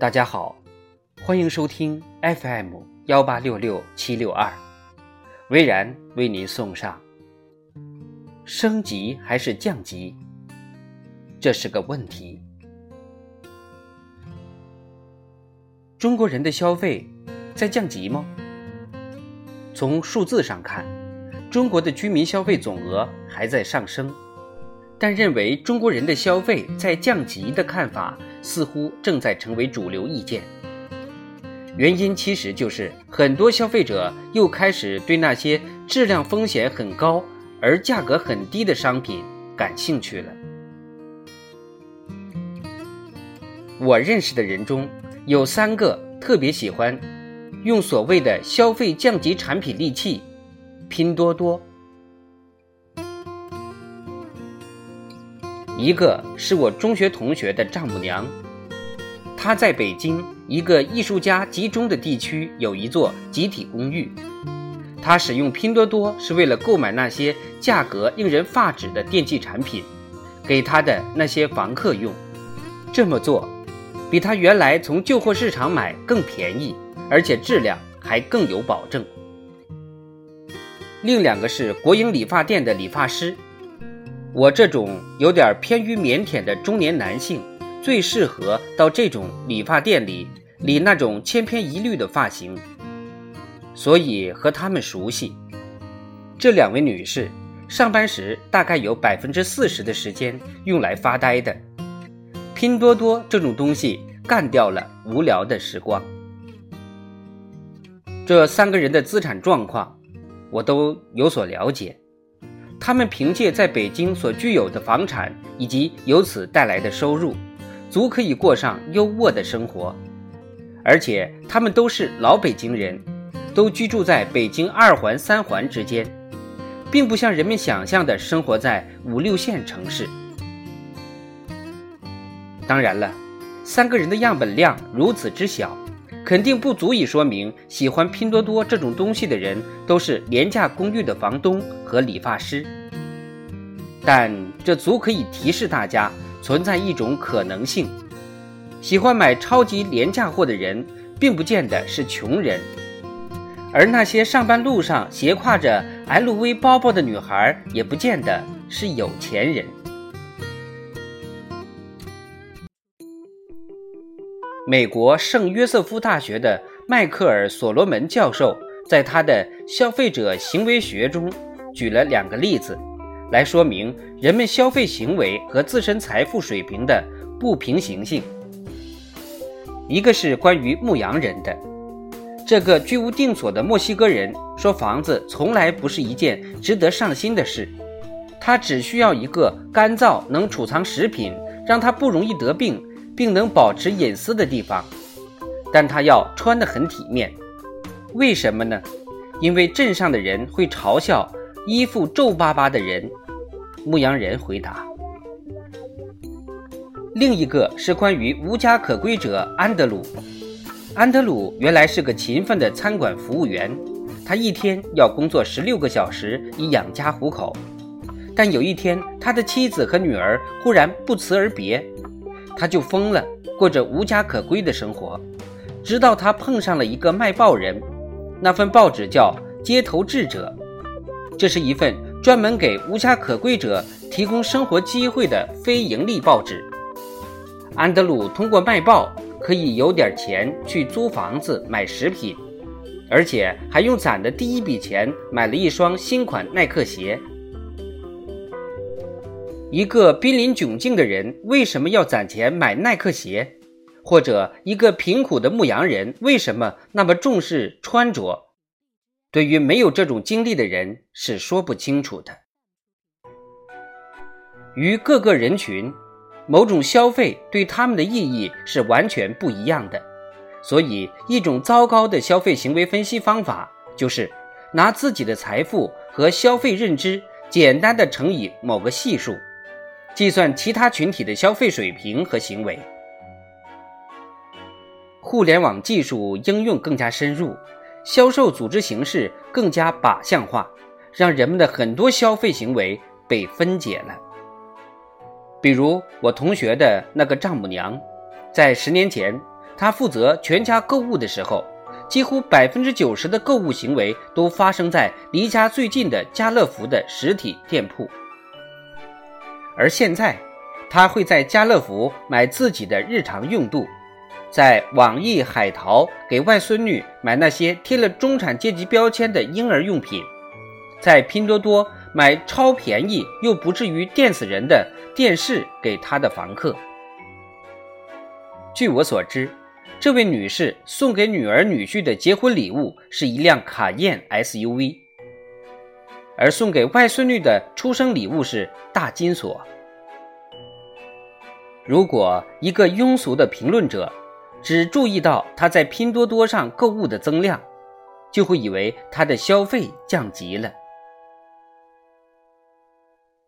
大家好，欢迎收听 FM 幺八六六七六二，微然为您送上：升级还是降级？这是个问题。中国人的消费在降级吗？从数字上看，中国的居民消费总额还在上升。但认为中国人的消费在降级的看法，似乎正在成为主流意见。原因其实就是很多消费者又开始对那些质量风险很高而价格很低的商品感兴趣了。我认识的人中有三个特别喜欢用所谓的消费降级产品利器，拼多多。一个是我中学同学的丈母娘，她在北京一个艺术家集中的地区有一座集体公寓，她使用拼多多是为了购买那些价格令人发指的电器产品，给她的那些房客用。这么做，比她原来从旧货市场买更便宜，而且质量还更有保证。另两个是国营理发店的理发师。我这种有点偏于腼腆的中年男性，最适合到这种理发店里理那种千篇一律的发型，所以和他们熟悉。这两位女士上班时大概有百分之四十的时间用来发呆的，拼多多这种东西干掉了无聊的时光。这三个人的资产状况，我都有所了解。他们凭借在北京所具有的房产以及由此带来的收入，足可以过上优渥的生活。而且他们都是老北京人，都居住在北京二环、三环之间，并不像人们想象的生活在五六线城市。当然了，三个人的样本量如此之小。肯定不足以说明喜欢拼多多这种东西的人都是廉价公寓的房东和理发师，但这足可以提示大家存在一种可能性：喜欢买超级廉价货的人，并不见得是穷人，而那些上班路上斜挎着 LV 包包的女孩，也不见得是有钱人。美国圣约瑟夫大学的迈克尔·所罗门教授在他的《消费者行为学》中举了两个例子，来说明人们消费行为和自身财富水平的不平行性。一个是关于牧羊人的，这个居无定所的墨西哥人说，房子从来不是一件值得上心的事，他只需要一个干燥、能储藏食品，让他不容易得病。并能保持隐私的地方，但他要穿得很体面。为什么呢？因为镇上的人会嘲笑衣服皱巴巴的人。牧羊人回答。另一个是关于无家可归者安德鲁。安德鲁原来是个勤奋的餐馆服务员，他一天要工作十六个小时以养家糊口。但有一天，他的妻子和女儿忽然不辞而别。他就疯了，过着无家可归的生活，直到他碰上了一个卖报人，那份报纸叫《街头智者》，这是一份专门给无家可归者提供生活机会的非盈利报纸。安德鲁通过卖报可以有点钱去租房子、买食品，而且还用攒的第一笔钱买了一双新款耐克鞋。一个濒临窘境的人为什么要攒钱买耐克鞋？或者一个贫苦的牧羊人为什么那么重视穿着？对于没有这种经历的人是说不清楚的。与各个人群，某种消费对他们的意义是完全不一样的。所以，一种糟糕的消费行为分析方法就是拿自己的财富和消费认知简单的乘以某个系数。计算其他群体的消费水平和行为。互联网技术应用更加深入，销售组织形式更加靶向化，让人们的很多消费行为被分解了。比如我同学的那个丈母娘，在十年前她负责全家购物的时候，几乎百分之九十的购物行为都发生在离家最近的家乐福的实体店铺。而现在，他会在家乐福买自己的日常用度，在网易海淘给外孙女买那些贴了中产阶级标签的婴儿用品，在拼多多买超便宜又不至于电死人的电视给他的房客。据我所知，这位女士送给女儿女婿的结婚礼物是一辆卡宴 SUV，而送给外孙女的出生礼物是大金锁。如果一个庸俗的评论者只注意到他在拼多多上购物的增量，就会以为他的消费降级了。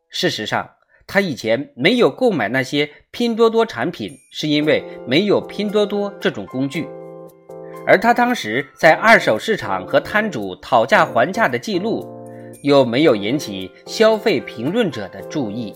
事实上，他以前没有购买那些拼多多产品，是因为没有拼多多这种工具，而他当时在二手市场和摊主讨价还价的记录，又没有引起消费评论者的注意。